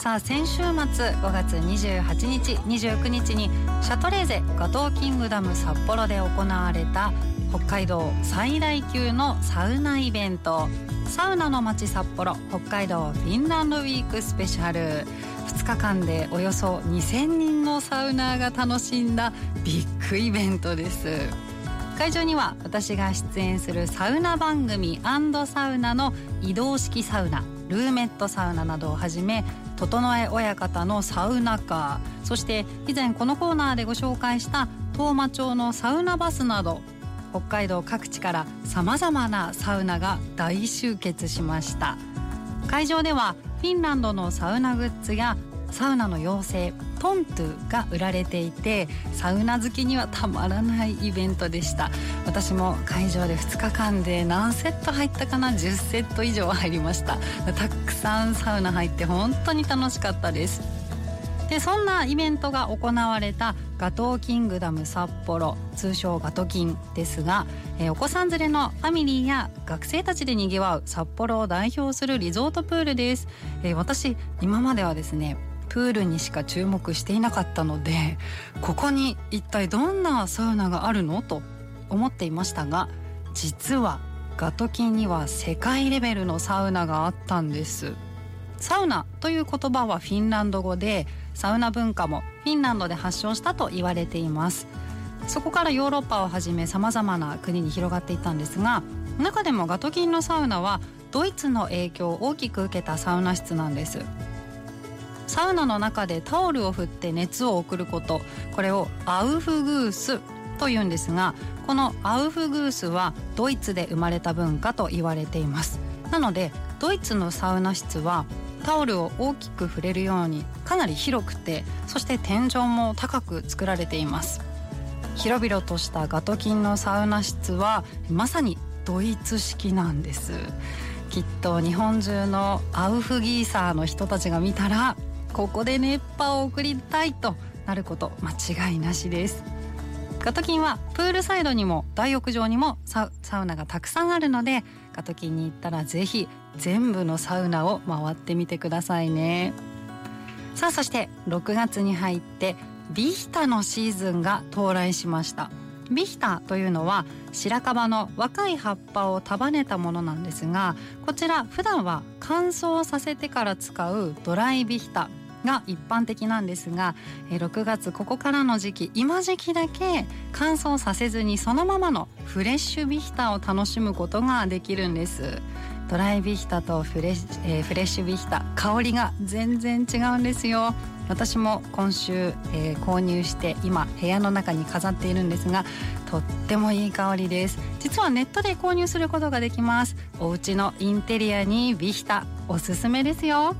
さあ先週末5月28日29日にシャトレーゼガトーキングダム札幌で行われた北海道最大級のサウナイベントサウナの街札幌北海道フィンランドウィークスペシャル。2日間でおよそ2000人のサウナーが楽しんだビッグイベントです。会場には私が出演するサウナ番組サウナの移動式サウナルーメットサウナなどをはじめ整え親方のサウナカーそして以前このコーナーでご紹介した当麻町のサウナバスなど北海道各地からさまざまなサウナが大集結しました。会場ではフィンランドのサウナグッズやサウナの妖精トントゥが売られていてサウナ好きにはたまらないイベントでした。私も会場で2日間で何セット入ったかな？10セット以上入りました。たくさんサウナ入って本当に楽しかったです。でそんなイベントが行われたガトーキングダム札幌通称ガトキンですが、えー、お子さん連れのファミリーや学生たちでにぎわう札幌を代表するリゾートプールです、えー、私今まではですねプールにしか注目していなかったのでここに一体どんなサウナがあるのと思っていましたが実はガトキンには世界レベルのサウナがあったんです。サウナという言葉はフィンランド語でサウナ文化もフィンランドで発祥したと言われています。そこからヨーロッパをはじめさまざまな国に広がっていったんですが中でもガトキンのサウナはドイツの影響を大きく受けたサウナ室なんです。サウナの中でタオルを振って熱を送ること。これをアウフグースというんですがこのアウフグースはドイツで生まれた文化と言われています。なのでドイツのサウナ室はタオルを大きく触れるようにかなり広くてそして天井も高く作られています。広々としたガトキンのサウナ室はまさにドイツ式なんです。きっと日本中のアウフギーサーの人たちが見たらここで熱波を送りたいとなること間違いなしです。ガトキンはプールサイドにも大浴場にもサウナがたくさんあるのでガトキンに行ったらぜひ全部のサウナを回ってみてくださいね。さあそして6月に入ってビヒタのシーズンが到来しました。ビヒタというのは白樺の若い葉っぱを束ねたものなんですがこちら普段は乾燥させてから使うドライビヒタ。が一般的なんですが6月ここからの時期今時期だけ乾燥させずにそのままのフレッシュビヒタを楽しむことができるんです。ドライビヒタとフレ,、えー、フレッシュビヒタ香りが全然違うんですよ。私も今週、えー、購入して今部屋の中に飾っているんですがとってもいい香りです。実はネットで購入することができます。お家のインテリアにビヒタおすすめですよ。